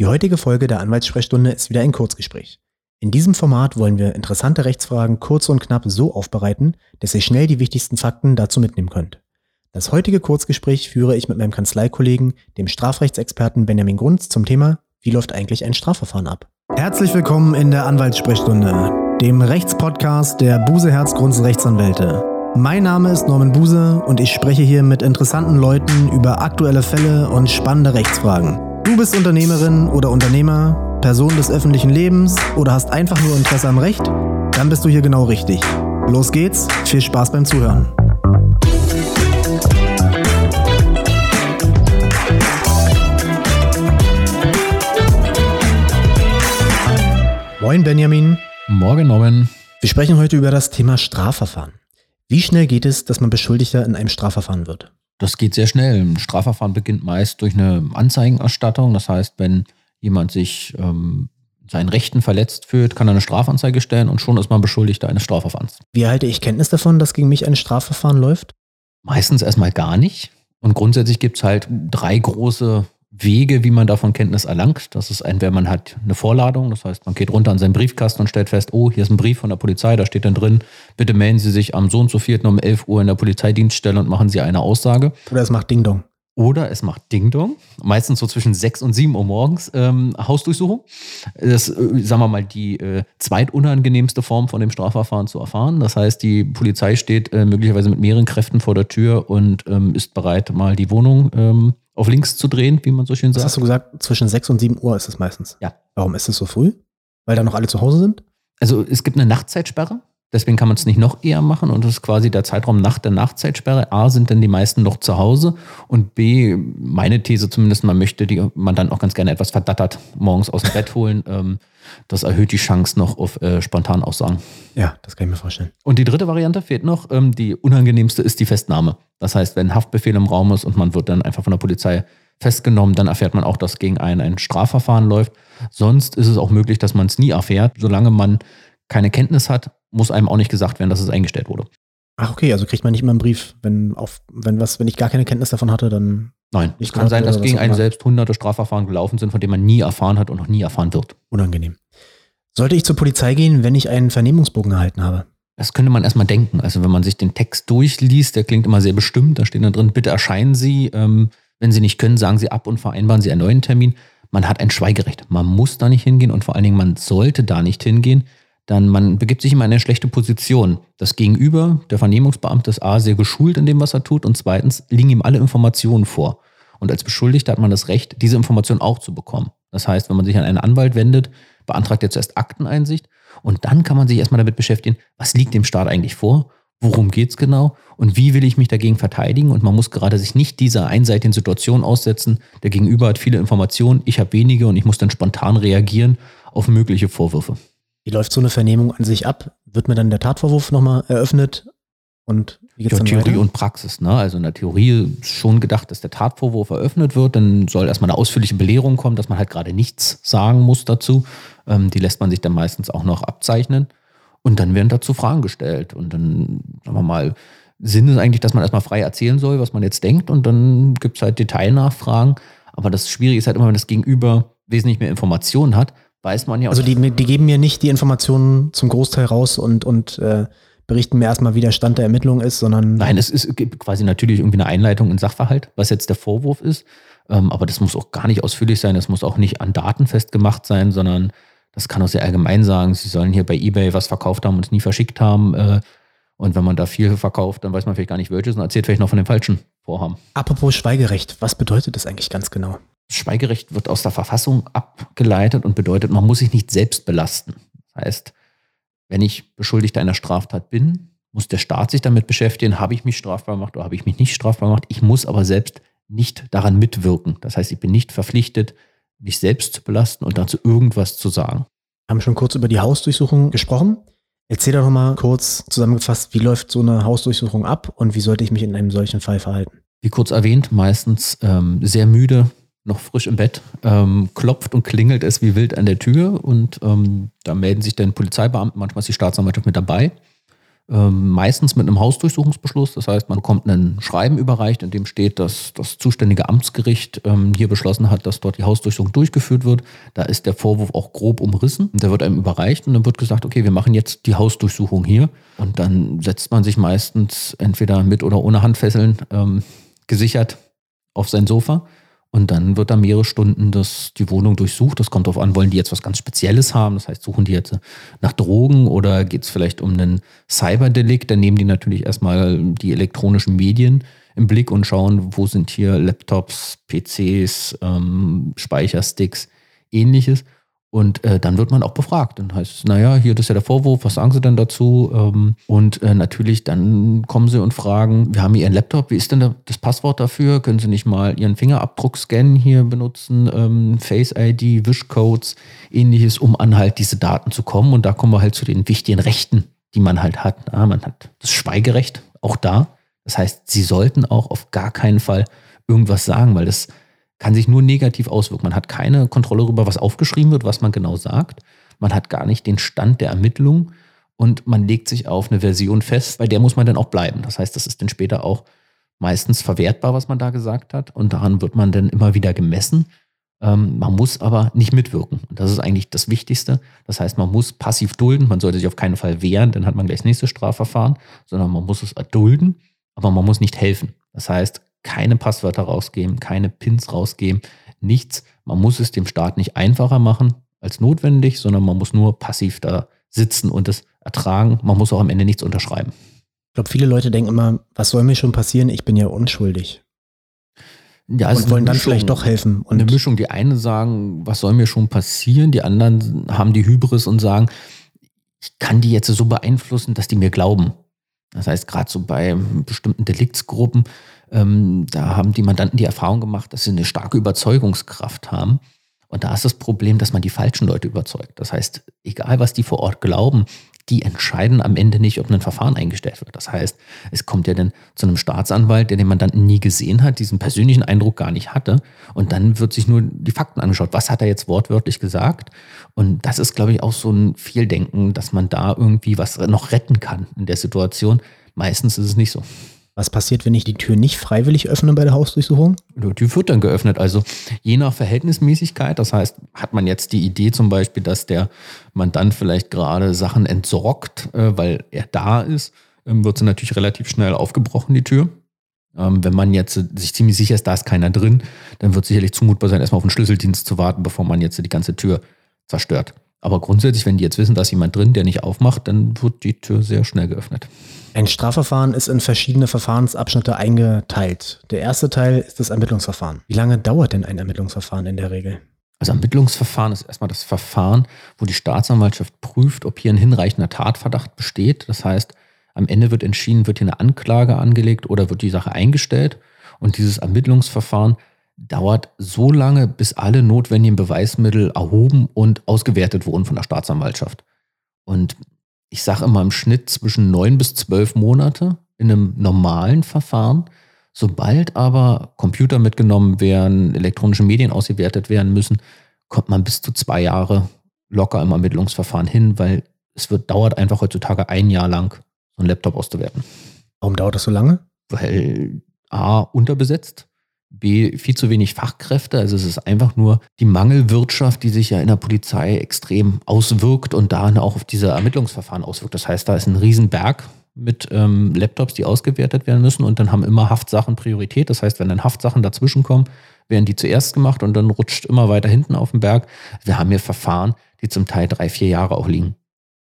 Die heutige Folge der Anwaltssprechstunde ist wieder ein Kurzgespräch. In diesem Format wollen wir interessante Rechtsfragen kurz und knapp so aufbereiten, dass ihr schnell die wichtigsten Fakten dazu mitnehmen könnt. Das heutige Kurzgespräch führe ich mit meinem Kanzleikollegen, dem Strafrechtsexperten Benjamin Grunz, zum Thema Wie läuft eigentlich ein Strafverfahren ab? Herzlich willkommen in der Anwaltssprechstunde, dem Rechtspodcast der Buse Herz Grunz Rechtsanwälte. Mein Name ist Norman Buse und ich spreche hier mit interessanten Leuten über aktuelle Fälle und spannende Rechtsfragen. Du bist Unternehmerin oder Unternehmer, Person des öffentlichen Lebens oder hast einfach nur Interesse am Recht? Dann bist du hier genau richtig. Los geht's, viel Spaß beim Zuhören. Moin Benjamin. Morgen Norman. Wir sprechen heute über das Thema Strafverfahren. Wie schnell geht es, dass man Beschuldigter in einem Strafverfahren wird? Das geht sehr schnell. Ein Strafverfahren beginnt meist durch eine Anzeigenerstattung. Das heißt, wenn jemand sich ähm, seinen Rechten verletzt fühlt, kann er eine Strafanzeige stellen und schon ist man Beschuldigter eines Strafverfahrens. Wie erhalte ich Kenntnis davon, dass gegen mich ein Strafverfahren läuft? Meistens erstmal gar nicht. Und grundsätzlich gibt es halt drei große Wege, wie man davon Kenntnis erlangt. Das ist ein, wenn man hat eine Vorladung, das heißt, man geht runter an seinen Briefkasten und stellt fest, oh, hier ist ein Brief von der Polizei, da steht dann drin, bitte melden Sie sich am so und so vierten um 11 Uhr in der Polizeidienststelle und machen Sie eine Aussage. Oder es macht Ding Dong. Oder es macht Ding Dong, meistens so zwischen 6 und 7 Uhr morgens ähm, Hausdurchsuchung. Das ist, äh, sagen wir mal, die äh, zweitunangenehmste Form von dem Strafverfahren zu erfahren. Das heißt, die Polizei steht äh, möglicherweise mit mehreren Kräften vor der Tür und ähm, ist bereit, mal die Wohnung ähm, auf links zu drehen, wie man so schön sagt. Was hast du gesagt? Zwischen 6 und 7 Uhr ist es meistens. Ja. Warum ist es so früh? Weil da noch alle zu Hause sind? Also es gibt eine Nachtzeitsperre. Deswegen kann man es nicht noch eher machen und das ist quasi der Zeitraum nach der Nachtzeitsperre. A, sind denn die meisten noch zu Hause und B, meine These zumindest, man möchte die man dann auch ganz gerne etwas verdattert morgens aus dem Bett holen. Ähm, das erhöht die Chance noch auf äh, spontan Aussagen. Ja, das kann ich mir vorstellen. Und die dritte Variante fehlt noch. Ähm, die unangenehmste ist die Festnahme. Das heißt, wenn ein Haftbefehl im Raum ist und man wird dann einfach von der Polizei festgenommen, dann erfährt man auch, dass gegen einen ein Strafverfahren läuft. Sonst ist es auch möglich, dass man es nie erfährt. Solange man keine Kenntnis hat, muss einem auch nicht gesagt werden, dass es eingestellt wurde. Ach, okay, also kriegt man nicht immer einen Brief, wenn auf, wenn was, wenn ich gar keine Kenntnis davon hatte, dann. Nein, es kann sein, dass gegen einen selbst hunderte Strafverfahren gelaufen sind, von denen man nie erfahren hat und noch nie erfahren wird. Unangenehm. Sollte ich zur Polizei gehen, wenn ich einen Vernehmungsbogen erhalten habe? Das könnte man erstmal denken. Also wenn man sich den Text durchliest, der klingt immer sehr bestimmt, da steht dann drin, bitte erscheinen Sie. Ähm, wenn Sie nicht können, sagen Sie ab und vereinbaren Sie einen neuen Termin. Man hat ein Schweigerecht. Man muss da nicht hingehen und vor allen Dingen, man sollte da nicht hingehen dann man begibt sich immer in eine schlechte Position. Das Gegenüber, der Vernehmungsbeamte ist A, sehr geschult in dem, was er tut und zweitens liegen ihm alle Informationen vor. Und als Beschuldigter hat man das Recht, diese Informationen auch zu bekommen. Das heißt, wenn man sich an einen Anwalt wendet, beantragt er zuerst Akteneinsicht und dann kann man sich erstmal damit beschäftigen, was liegt dem Staat eigentlich vor, worum geht es genau und wie will ich mich dagegen verteidigen. Und man muss gerade sich nicht dieser einseitigen Situation aussetzen. Der Gegenüber hat viele Informationen, ich habe wenige und ich muss dann spontan reagieren auf mögliche Vorwürfe. Wie läuft so eine Vernehmung an sich ab? Wird mir dann der Tatvorwurf nochmal eröffnet? Und wie geht's ja, Theorie weiter? und Praxis. Ne? Also in der Theorie ist schon gedacht, dass der Tatvorwurf eröffnet wird. Dann soll erstmal eine ausführliche Belehrung kommen, dass man halt gerade nichts sagen muss dazu. Ähm, die lässt man sich dann meistens auch noch abzeichnen. Und dann werden dazu Fragen gestellt. Und dann, sagen wir mal, Sinn ist eigentlich, dass man erstmal frei erzählen soll, was man jetzt denkt. Und dann gibt es halt Detailnachfragen. Aber das Schwierige ist halt immer, wenn das Gegenüber wesentlich mehr Informationen hat, weiß man ja. Also die, die geben mir nicht die Informationen zum Großteil raus und, und äh, berichten mir erstmal, wie der Stand der Ermittlung ist, sondern. Nein, es ist quasi natürlich irgendwie eine Einleitung in Sachverhalt, was jetzt der Vorwurf ist. Ähm, aber das muss auch gar nicht ausführlich sein, das muss auch nicht an Daten festgemacht sein, sondern das kann auch sehr allgemein sagen, sie sollen hier bei Ebay was verkauft haben und es nie verschickt haben. Äh, und wenn man da viel verkauft, dann weiß man vielleicht gar nicht welches und erzählt vielleicht noch von dem falschen Vorhaben. Apropos Schweigerecht, was bedeutet das eigentlich ganz genau? Schweigerecht wird aus der Verfassung abgeleitet und bedeutet, man muss sich nicht selbst belasten. Das heißt, wenn ich Beschuldigter einer Straftat bin, muss der Staat sich damit beschäftigen, habe ich mich strafbar gemacht oder habe ich mich nicht strafbar gemacht. Ich muss aber selbst nicht daran mitwirken. Das heißt, ich bin nicht verpflichtet, mich selbst zu belasten und dazu irgendwas zu sagen. Wir haben schon kurz über die Hausdurchsuchung gesprochen. Erzähl doch nochmal kurz zusammengefasst, wie läuft so eine Hausdurchsuchung ab und wie sollte ich mich in einem solchen Fall verhalten? Wie kurz erwähnt, meistens ähm, sehr müde, noch frisch im Bett, ähm, klopft und klingelt es wie wild an der Tür und ähm, da melden sich dann Polizeibeamten, manchmal ist die Staatsanwaltschaft mit dabei. ähm, meistens mit einem Hausdurchsuchungsbeschluss. Das heißt, man bekommt ein Schreiben überreicht, in dem steht, dass das zuständige Amtsgericht ähm, hier beschlossen hat, dass dort die Hausdurchsuchung durchgeführt wird. Da ist der Vorwurf auch grob umrissen. Und der wird einem überreicht und dann wird gesagt, okay, wir machen jetzt die Hausdurchsuchung hier. Und dann setzt man sich meistens entweder mit oder ohne Handfesseln ähm, gesichert auf sein Sofa und dann wird da mehrere Stunden das, die Wohnung durchsucht. Das kommt darauf an, wollen die jetzt was ganz Spezielles haben? Das heißt, suchen die jetzt nach Drogen oder geht es vielleicht um einen Cyberdelikt? Dann nehmen die natürlich erstmal die elektronischen Medien im Blick und schauen, wo sind hier Laptops, PCs, ähm, Speichersticks, ähnliches. Und äh, dann wird man auch befragt. Dann heißt es, naja, hier, das ist ja der Vorwurf, was sagen Sie denn dazu? Ähm, und äh, natürlich, dann kommen Sie und fragen, wir haben hier Ihren Laptop, wie ist denn das Passwort dafür? Können Sie nicht mal Ihren Fingerabdruck scannen hier benutzen? Ähm, Face ID, Wischcodes, ähnliches, um an halt diese Daten zu kommen. Und da kommen wir halt zu den wichtigen Rechten, die man halt hat. Ja, man hat das Schweigerecht auch da. Das heißt, Sie sollten auch auf gar keinen Fall irgendwas sagen, weil das kann sich nur negativ auswirken. Man hat keine Kontrolle darüber, was aufgeschrieben wird, was man genau sagt. Man hat gar nicht den Stand der Ermittlung und man legt sich auf eine Version fest, bei der muss man dann auch bleiben. Das heißt, das ist dann später auch meistens verwertbar, was man da gesagt hat und daran wird man dann immer wieder gemessen. Ähm, man muss aber nicht mitwirken. Und das ist eigentlich das Wichtigste. Das heißt, man muss passiv dulden. Man sollte sich auf keinen Fall wehren, dann hat man gleich das nächste Strafverfahren, sondern man muss es erdulden, aber man muss nicht helfen. Das heißt, keine Passwörter rausgeben, keine Pins rausgeben, nichts. Man muss es dem Staat nicht einfacher machen als notwendig, sondern man muss nur passiv da sitzen und es ertragen. Man muss auch am Ende nichts unterschreiben. Ich glaube, viele Leute denken immer, was soll mir schon passieren? Ich bin ja unschuldig. Ja, also und wollen dann Mischung, vielleicht doch helfen. Und eine Mischung. Die einen sagen, was soll mir schon passieren? Die anderen haben die Hybris und sagen, ich kann die jetzt so beeinflussen, dass die mir glauben. Das heißt, gerade so bei bestimmten Deliktsgruppen ähm, da haben die Mandanten die Erfahrung gemacht, dass sie eine starke Überzeugungskraft haben. Und da ist das Problem, dass man die falschen Leute überzeugt. Das heißt, egal was die vor Ort glauben, die entscheiden am Ende nicht, ob ein Verfahren eingestellt wird. Das heißt, es kommt ja dann zu einem Staatsanwalt, der den Mandanten nie gesehen hat, diesen persönlichen Eindruck gar nicht hatte. Und dann wird sich nur die Fakten angeschaut. Was hat er jetzt wortwörtlich gesagt? Und das ist, glaube ich, auch so ein Fehldenken, dass man da irgendwie was noch retten kann in der Situation. Meistens ist es nicht so. Was passiert, wenn ich die Tür nicht freiwillig öffne bei der Hausdurchsuchung? Die Tür wird dann geöffnet. Also je nach Verhältnismäßigkeit. Das heißt, hat man jetzt die Idee zum Beispiel, dass der Mandant vielleicht gerade Sachen entsorgt, äh, weil er da ist, ähm, wird sie natürlich relativ schnell aufgebrochen, die Tür. Ähm, wenn man jetzt sich ziemlich sicher ist, da ist keiner drin, dann wird sicherlich zumutbar sein, erstmal auf den Schlüsseldienst zu warten, bevor man jetzt die ganze Tür zerstört. Aber grundsätzlich, wenn die jetzt wissen, da ist jemand drin, der nicht aufmacht, dann wird die Tür sehr schnell geöffnet. Ein Strafverfahren ist in verschiedene Verfahrensabschnitte eingeteilt. Der erste Teil ist das Ermittlungsverfahren. Wie lange dauert denn ein Ermittlungsverfahren in der Regel? Also Ermittlungsverfahren ist erstmal das Verfahren, wo die Staatsanwaltschaft prüft, ob hier ein hinreichender Tatverdacht besteht. Das heißt, am Ende wird entschieden, wird hier eine Anklage angelegt oder wird die Sache eingestellt. Und dieses Ermittlungsverfahren dauert so lange, bis alle notwendigen Beweismittel erhoben und ausgewertet wurden von der Staatsanwaltschaft. Und ich sage immer im Schnitt zwischen neun bis zwölf Monate in einem normalen Verfahren. Sobald aber Computer mitgenommen werden, elektronische Medien ausgewertet werden müssen, kommt man bis zu zwei Jahre locker im Ermittlungsverfahren hin, weil es wird, dauert einfach heutzutage ein Jahr lang, so einen Laptop auszuwerten. Warum dauert das so lange? Weil A, unterbesetzt, B, viel zu wenig Fachkräfte. Also es ist einfach nur die Mangelwirtschaft, die sich ja in der Polizei extrem auswirkt und da auch auf diese Ermittlungsverfahren auswirkt. Das heißt, da ist ein Riesenberg mit ähm, Laptops, die ausgewertet werden müssen und dann haben immer Haftsachen Priorität. Das heißt, wenn dann Haftsachen dazwischenkommen, werden die zuerst gemacht und dann rutscht immer weiter hinten auf den Berg. Wir haben hier Verfahren, die zum Teil drei, vier Jahre auch liegen.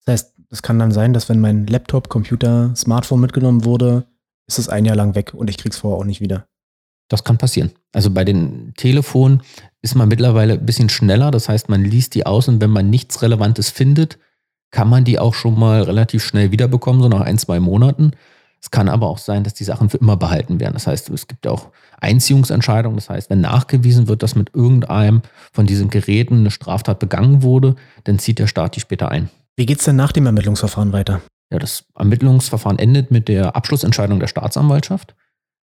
Das heißt, es kann dann sein, dass wenn mein Laptop, Computer, Smartphone mitgenommen wurde, ist es ein Jahr lang weg und ich krieg's vorher auch nicht wieder. Das kann passieren. Also bei den Telefonen ist man mittlerweile ein bisschen schneller. Das heißt, man liest die aus und wenn man nichts Relevantes findet, kann man die auch schon mal relativ schnell wiederbekommen, so nach ein, zwei Monaten. Es kann aber auch sein, dass die Sachen für immer behalten werden. Das heißt, es gibt auch Einziehungsentscheidungen. Das heißt, wenn nachgewiesen wird, dass mit irgendeinem von diesen Geräten eine Straftat begangen wurde, dann zieht der Staat die später ein. Wie geht es denn nach dem Ermittlungsverfahren weiter? Ja, das Ermittlungsverfahren endet mit der Abschlussentscheidung der Staatsanwaltschaft.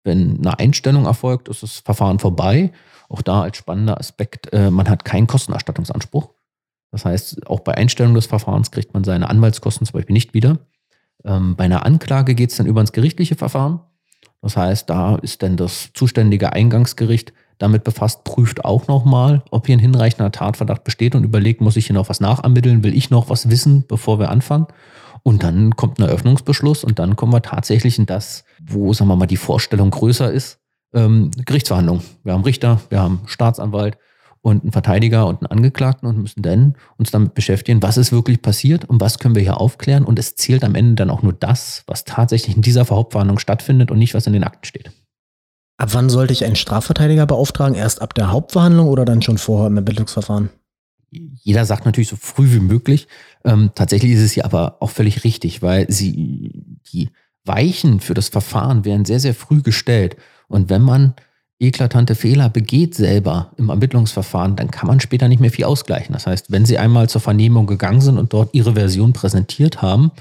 Wenn eine Einstellung erfolgt, ist das Verfahren vorbei. Auch da als spannender Aspekt, äh, man hat keinen Kostenerstattungsanspruch. Das heißt, auch bei Einstellung des Verfahrens kriegt man seine Anwaltskosten zum Beispiel nicht wieder. Ähm, bei einer Anklage geht es dann über ins gerichtliche Verfahren. Das heißt, da ist dann das zuständige Eingangsgericht damit befasst, prüft auch nochmal, ob hier ein hinreichender Tatverdacht besteht und überlegt, muss ich hier noch was nachermitteln, will ich noch was wissen, bevor wir anfangen. Und dann kommt ein Eröffnungsbeschluss und dann kommen wir tatsächlich in das, wo, sagen wir mal, die Vorstellung größer ist, ähm, Gerichtsverhandlung. Wir haben Richter, wir haben Staatsanwalt und einen Verteidiger und einen Angeklagten und müssen dann uns damit beschäftigen, was ist wirklich passiert und was können wir hier aufklären. Und es zählt am Ende dann auch nur das, was tatsächlich in dieser Hauptverhandlung stattfindet und nicht, was in den Akten steht. Ab wann sollte ich einen Strafverteidiger beauftragen? Erst ab der Hauptverhandlung oder dann schon vorher im Ermittlungsverfahren? Jeder sagt natürlich so früh wie möglich. Ähm, tatsächlich ist es ja aber auch völlig richtig, weil sie, die Weichen für das Verfahren werden sehr, sehr früh gestellt. Und wenn man eklatante Fehler begeht selber im Ermittlungsverfahren, dann kann man später nicht mehr viel ausgleichen. Das heißt, wenn Sie einmal zur Vernehmung gegangen sind und dort Ihre Version präsentiert haben,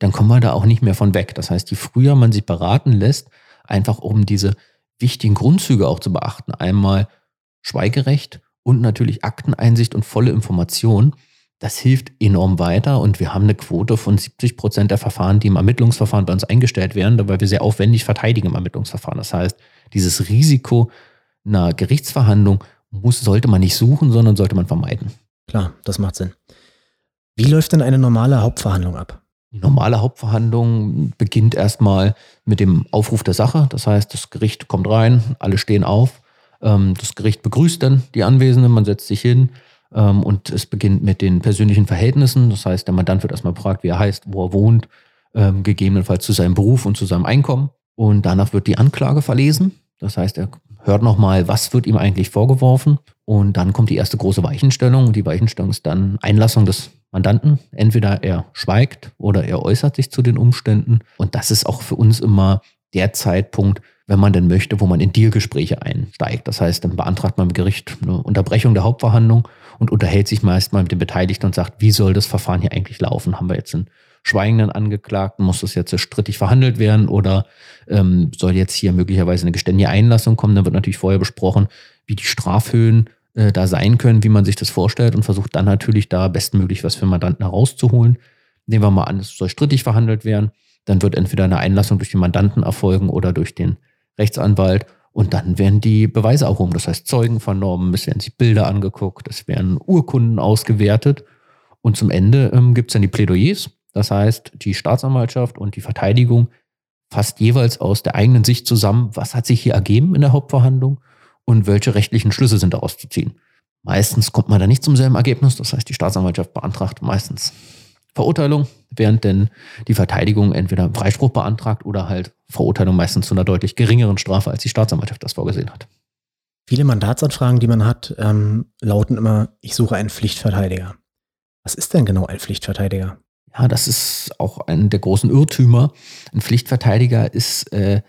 dann kommen wir da auch nicht mehr von weg. Das heißt, je früher man sich beraten lässt, einfach um diese wichtigen Grundzüge auch zu beachten, einmal Schweigerecht und natürlich Akteneinsicht und volle Information, das hilft enorm weiter und wir haben eine Quote von 70 Prozent der Verfahren, die im Ermittlungsverfahren bei uns eingestellt werden, weil wir sehr aufwendig verteidigen im Ermittlungsverfahren. Das heißt, dieses Risiko einer Gerichtsverhandlung muss, sollte man nicht suchen, sondern sollte man vermeiden. Klar, das macht Sinn. Wie läuft denn eine normale Hauptverhandlung ab? Die normale Hauptverhandlung beginnt erstmal mit dem Aufruf der Sache. Das heißt, das Gericht kommt rein, alle stehen auf. Ähm, das Gericht begrüßt dann die Anwesenden, man setzt sich hin und es beginnt mit den persönlichen Verhältnissen. Das heißt, der Mandant wird erstmal gefragt, wie er heißt, wo er wohnt, ähm, gegebenenfalls zu seinem Beruf und zu seinem Einkommen. Und danach wird die Anklage verlesen. Das heißt, er hört nochmal, was wird ihm eigentlich vorgeworfen. Und dann kommt die erste große Weichenstellung. Und die Weichenstellung ist dann Einlassung des Mandanten. Entweder er schweigt oder er äußert sich zu den Umständen. Und das ist auch für uns immer der Zeitpunkt, wenn man denn möchte, wo man in Dealgespräche einsteigt. Das heißt, dann beantragt man im Gericht eine Unterbrechung der Hauptverhandlung und unterhält sich meist mal mit den Beteiligten und sagt, wie soll das Verfahren hier eigentlich laufen? Haben wir jetzt einen schweigenden Angeklagten? Muss das jetzt strittig verhandelt werden oder ähm, soll jetzt hier möglicherweise eine geständige Einlassung kommen? Dann wird natürlich vorher besprochen, wie die Strafhöhen äh, da sein können, wie man sich das vorstellt und versucht dann natürlich da bestmöglich was für Mandanten herauszuholen. Nehmen wir mal an, es soll strittig verhandelt werden. Dann wird entweder eine Einlassung durch den Mandanten erfolgen oder durch den Rechtsanwalt. Und dann werden die Beweise erhoben. Das heißt, Zeugen vernommen, es werden sich Bilder angeguckt, es werden Urkunden ausgewertet. Und zum Ende ähm, gibt es dann die Plädoyers. Das heißt, die Staatsanwaltschaft und die Verteidigung fasst jeweils aus der eigenen Sicht zusammen, was hat sich hier ergeben in der Hauptverhandlung und welche rechtlichen Schlüsse sind daraus zu ziehen. Meistens kommt man da nicht zum selben Ergebnis. Das heißt, die Staatsanwaltschaft beantragt meistens Verurteilung, während denn die Verteidigung entweder Freispruch beantragt oder halt Verurteilung meistens zu einer deutlich geringeren Strafe, als die Staatsanwaltschaft das vorgesehen hat. Viele Mandatsanfragen, die man hat, ähm, lauten immer, ich suche einen Pflichtverteidiger. Was ist denn genau ein Pflichtverteidiger? Ja, das ist auch ein der großen Irrtümer. Ein Pflichtverteidiger ist äh,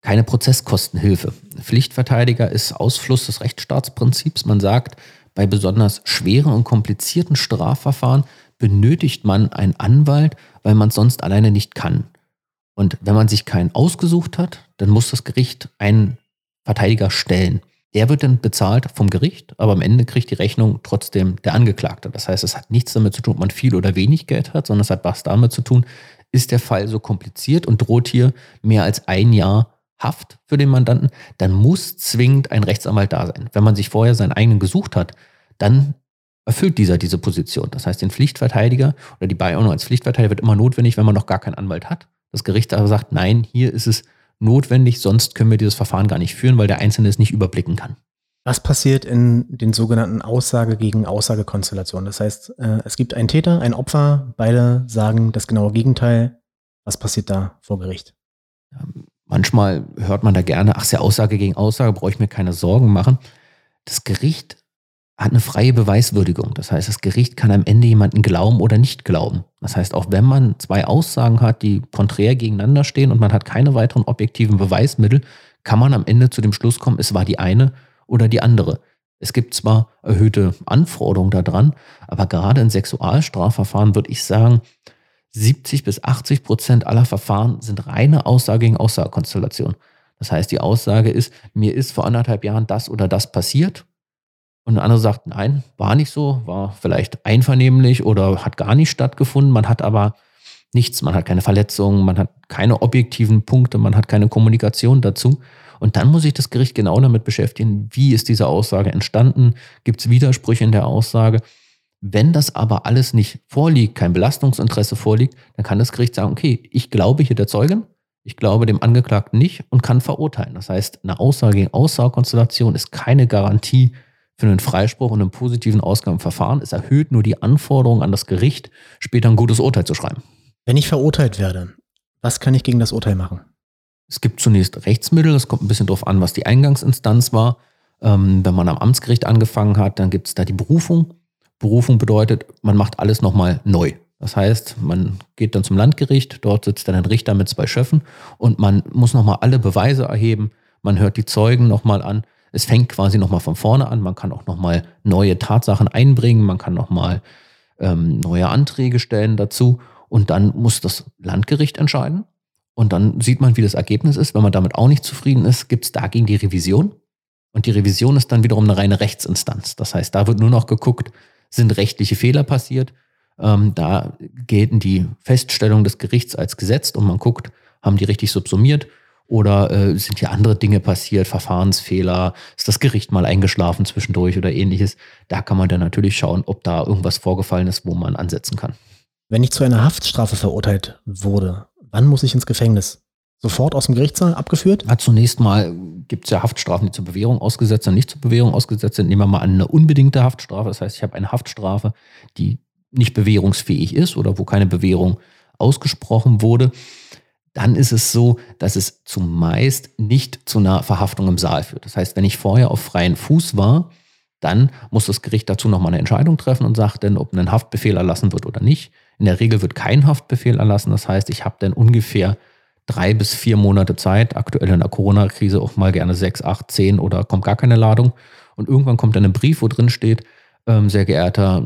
keine Prozesskostenhilfe. Pflichtverteidiger ist Ausfluss des Rechtsstaatsprinzips. Man sagt, bei besonders schweren und komplizierten Strafverfahren benötigt man einen Anwalt, weil man es sonst alleine nicht kann. Und wenn man sich keinen ausgesucht hat, dann muss das Gericht einen Verteidiger stellen. Der wird dann bezahlt vom Gericht, aber am Ende kriegt die Rechnung trotzdem der Angeklagte. Das heißt, es hat nichts damit zu tun, ob man viel oder wenig Geld hat, sondern es hat was damit zu tun, ist der Fall so kompliziert und droht hier mehr als ein Jahr Haft für den Mandanten, dann muss zwingend ein Rechtsanwalt da sein. Wenn man sich vorher seinen eigenen gesucht hat, dann erfüllt dieser diese Position. Das heißt, den Pflichtverteidiger oder die Beiordnung als Pflichtverteidiger wird immer notwendig, wenn man noch gar keinen Anwalt hat. Das Gericht aber sagt, nein, hier ist es notwendig, sonst können wir dieses Verfahren gar nicht führen, weil der Einzelne es nicht überblicken kann. Was passiert in den sogenannten Aussage gegen Aussagekonstellationen? Das heißt, äh, es gibt einen Täter, ein Opfer, beide sagen das genaue Gegenteil. Was passiert da vor Gericht? Manchmal hört man da gerne, ach, ist ja Aussage gegen Aussage, brauche ich mir keine Sorgen machen. Das Gericht hat eine freie Beweiswürdigung. Das heißt, das Gericht kann am Ende jemanden glauben oder nicht glauben. Das heißt, auch wenn man zwei Aussagen hat, die konträr gegeneinander stehen und man hat keine weiteren objektiven Beweismittel, kann man am Ende zu dem Schluss kommen, es war die eine oder die andere. Es gibt zwar erhöhte Anforderungen daran, aber gerade in Sexualstrafverfahren würde ich sagen, 70 bis 80 Prozent aller Verfahren sind reine Aussage gegen Aussagekonstellation. Das heißt, die Aussage ist, mir ist vor anderthalb Jahren das oder das passiert und der andere sagt, nein, war nicht so, war vielleicht einvernehmlich oder hat gar nicht stattgefunden. Man hat aber Nichts, man hat keine Verletzungen, man hat keine objektiven Punkte, man hat keine Kommunikation dazu. Und dann muss sich das Gericht genau damit beschäftigen, wie ist diese Aussage entstanden, gibt es Widersprüche in der Aussage. Wenn das aber alles nicht vorliegt, kein Belastungsinteresse vorliegt, dann kann das Gericht sagen, okay, ich glaube hier der Zeugin, ich glaube dem Angeklagten nicht und kann verurteilen. Das heißt, eine Aussage gegen Aussagekonstellation ist keine Garantie für einen Freispruch und einen positiven Ausgang im Verfahren. Es erhöht nur die Anforderung an das Gericht, später ein gutes Urteil zu schreiben. Wenn ich verurteilt werde, was kann ich gegen das Urteil machen? Es gibt zunächst Rechtsmittel, es kommt ein bisschen darauf an, was die Eingangsinstanz war. Ähm, wenn man am Amtsgericht angefangen hat, dann gibt es da die Berufung. Berufung bedeutet, man macht alles nochmal neu. Das heißt, man geht dann zum Landgericht, dort sitzt dann ein Richter mit zwei Schöffen und man muss nochmal alle Beweise erheben, man hört die Zeugen nochmal an. Es fängt quasi nochmal von vorne an, man kann auch nochmal neue Tatsachen einbringen, man kann nochmal ähm, neue Anträge stellen dazu und dann muss das Landgericht entscheiden. Und dann sieht man, wie das Ergebnis ist. Wenn man damit auch nicht zufrieden ist, gibt es dagegen die Revision. Und die Revision ist dann wiederum eine reine Rechtsinstanz. Das heißt, da wird nur noch geguckt, sind rechtliche Fehler passiert. Ähm, da gelten die Feststellungen des Gerichts als Gesetz und man guckt, haben die richtig subsumiert oder äh, sind hier andere Dinge passiert, Verfahrensfehler, ist das Gericht mal eingeschlafen zwischendurch oder ähnliches. Da kann man dann natürlich schauen, ob da irgendwas vorgefallen ist, wo man ansetzen kann. Wenn ich zu einer Haftstrafe verurteilt wurde, wann muss ich ins Gefängnis? Sofort aus dem Gerichtssaal abgeführt? Ja, zunächst mal gibt es ja Haftstrafen, die zur Bewährung ausgesetzt sind, nicht zur Bewährung ausgesetzt sind. Nehmen wir mal an, eine unbedingte Haftstrafe. Das heißt, ich habe eine Haftstrafe, die nicht bewährungsfähig ist oder wo keine Bewährung ausgesprochen wurde. Dann ist es so, dass es zumeist nicht zu einer Verhaftung im Saal führt. Das heißt, wenn ich vorher auf freien Fuß war, dann muss das Gericht dazu nochmal eine Entscheidung treffen und sagt dann, ob ein Haftbefehl erlassen wird oder nicht. In der Regel wird kein Haftbefehl erlassen. Das heißt, ich habe dann ungefähr drei bis vier Monate Zeit, aktuell in der Corona-Krise auch mal gerne sechs, acht, zehn oder kommt gar keine Ladung. Und irgendwann kommt dann ein Brief, wo drin steht, ähm, sehr geehrter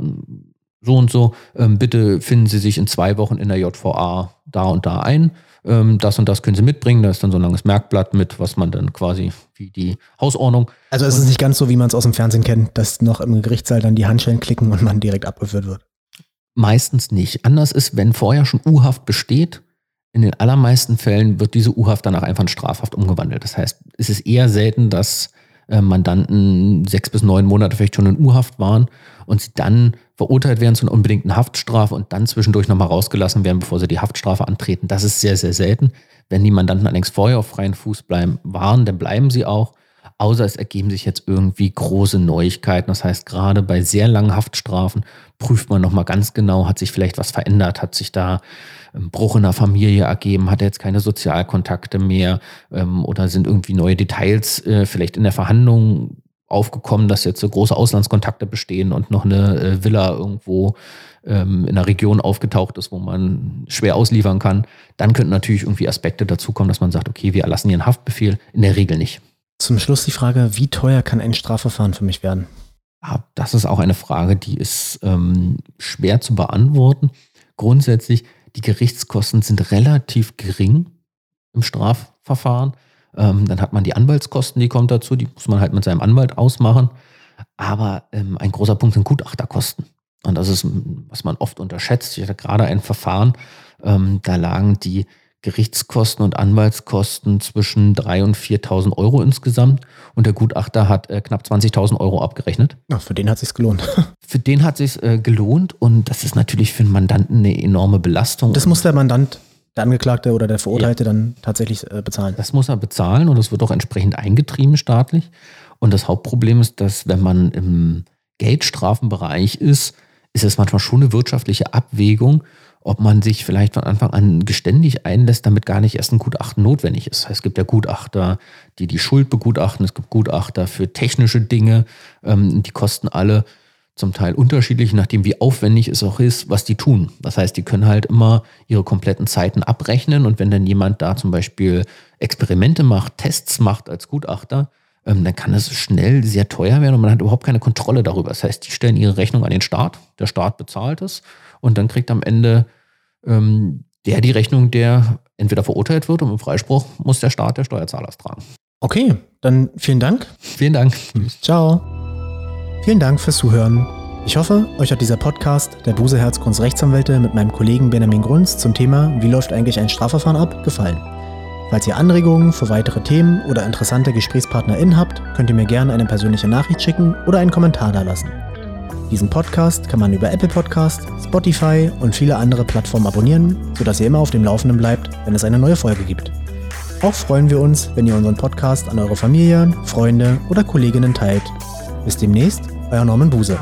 so und so, ähm, bitte finden Sie sich in zwei Wochen in der JVA da und da ein. Ähm, das und das können Sie mitbringen. Da ist dann so ein langes Merkblatt mit, was man dann quasi wie die Hausordnung. Also es ist nicht ganz so, wie man es aus dem Fernsehen kennt, dass noch im Gerichtssaal dann die Handschellen klicken und man direkt abgeführt wird. Meistens nicht. Anders ist, wenn vorher schon U-Haft besteht, in den allermeisten Fällen wird diese U-Haft danach einfach in Strafhaft umgewandelt. Das heißt, es ist eher selten, dass äh, Mandanten sechs bis neun Monate vielleicht schon in U-Haft waren und sie dann verurteilt werden zu einer unbedingten Haftstrafe und dann zwischendurch nochmal rausgelassen werden, bevor sie die Haftstrafe antreten. Das ist sehr, sehr selten. Wenn die Mandanten allerdings vorher auf freien Fuß bleiben, waren, dann bleiben sie auch außer es ergeben sich jetzt irgendwie große Neuigkeiten. Das heißt, gerade bei sehr langen Haftstrafen prüft man nochmal ganz genau, hat sich vielleicht was verändert, hat sich da ein Bruch in der Familie ergeben, hat er jetzt keine Sozialkontakte mehr ähm, oder sind irgendwie neue Details äh, vielleicht in der Verhandlung aufgekommen, dass jetzt so große Auslandskontakte bestehen und noch eine äh, Villa irgendwo ähm, in einer Region aufgetaucht ist, wo man schwer ausliefern kann, dann könnten natürlich irgendwie Aspekte dazukommen, dass man sagt, okay, wir erlassen hier einen Haftbefehl. In der Regel nicht. Zum Schluss die Frage, wie teuer kann ein Strafverfahren für mich werden? Ja, das ist auch eine Frage, die ist ähm, schwer zu beantworten. Grundsätzlich, die Gerichtskosten sind relativ gering im Strafverfahren. Ähm, dann hat man die Anwaltskosten, die kommen dazu, die muss man halt mit seinem Anwalt ausmachen. Aber ähm, ein großer Punkt sind Gutachterkosten. Und das ist, was man oft unterschätzt. Ich hatte gerade ein Verfahren, ähm, da lagen die Gerichtskosten und Anwaltskosten zwischen 3.000 und 4.000 Euro insgesamt. Und der Gutachter hat äh, knapp 20.000 Euro abgerechnet. Ja, für den hat es sich gelohnt. für den hat es sich äh, gelohnt und das ist natürlich für einen Mandanten eine enorme Belastung. Das muss der Mandant, der Angeklagte oder der Verurteilte ja. dann tatsächlich äh, bezahlen. Das muss er bezahlen und das wird auch entsprechend eingetrieben staatlich. Und das Hauptproblem ist, dass wenn man im Geldstrafenbereich ist, ist es manchmal schon eine wirtschaftliche Abwägung ob man sich vielleicht von Anfang an geständig einlässt, damit gar nicht erst ein Gutachten notwendig ist. Es gibt ja Gutachter, die die Schuld begutachten, es gibt Gutachter für technische Dinge, ähm, die kosten alle zum Teil unterschiedlich, nachdem wie aufwendig es auch ist, was die tun. Das heißt, die können halt immer ihre kompletten Zeiten abrechnen und wenn dann jemand da zum Beispiel Experimente macht, Tests macht als Gutachter, ähm, dann kann es schnell sehr teuer werden und man hat überhaupt keine Kontrolle darüber. Das heißt, die stellen ihre Rechnung an den Staat, der Staat bezahlt es und dann kriegt am Ende ähm, der die Rechnung, der entweder verurteilt wird und im Freispruch muss der Staat der Steuerzahler tragen. Okay, dann vielen Dank. Vielen Dank. Ciao. Vielen Dank fürs Zuhören. Ich hoffe, euch hat dieser Podcast der Buseherz Rechtsanwälte mit meinem Kollegen Benjamin Grunz zum Thema Wie läuft eigentlich ein Strafverfahren ab gefallen. Falls ihr Anregungen für weitere Themen oder interessante GesprächspartnerInnen habt, könnt ihr mir gerne eine persönliche Nachricht schicken oder einen Kommentar dalassen. Diesen Podcast kann man über Apple Podcast, Spotify und viele andere Plattformen abonnieren, sodass ihr immer auf dem Laufenden bleibt, wenn es eine neue Folge gibt. Auch freuen wir uns, wenn ihr unseren Podcast an eure Familie, Freunde oder Kolleginnen teilt. Bis demnächst, euer Norman Buse.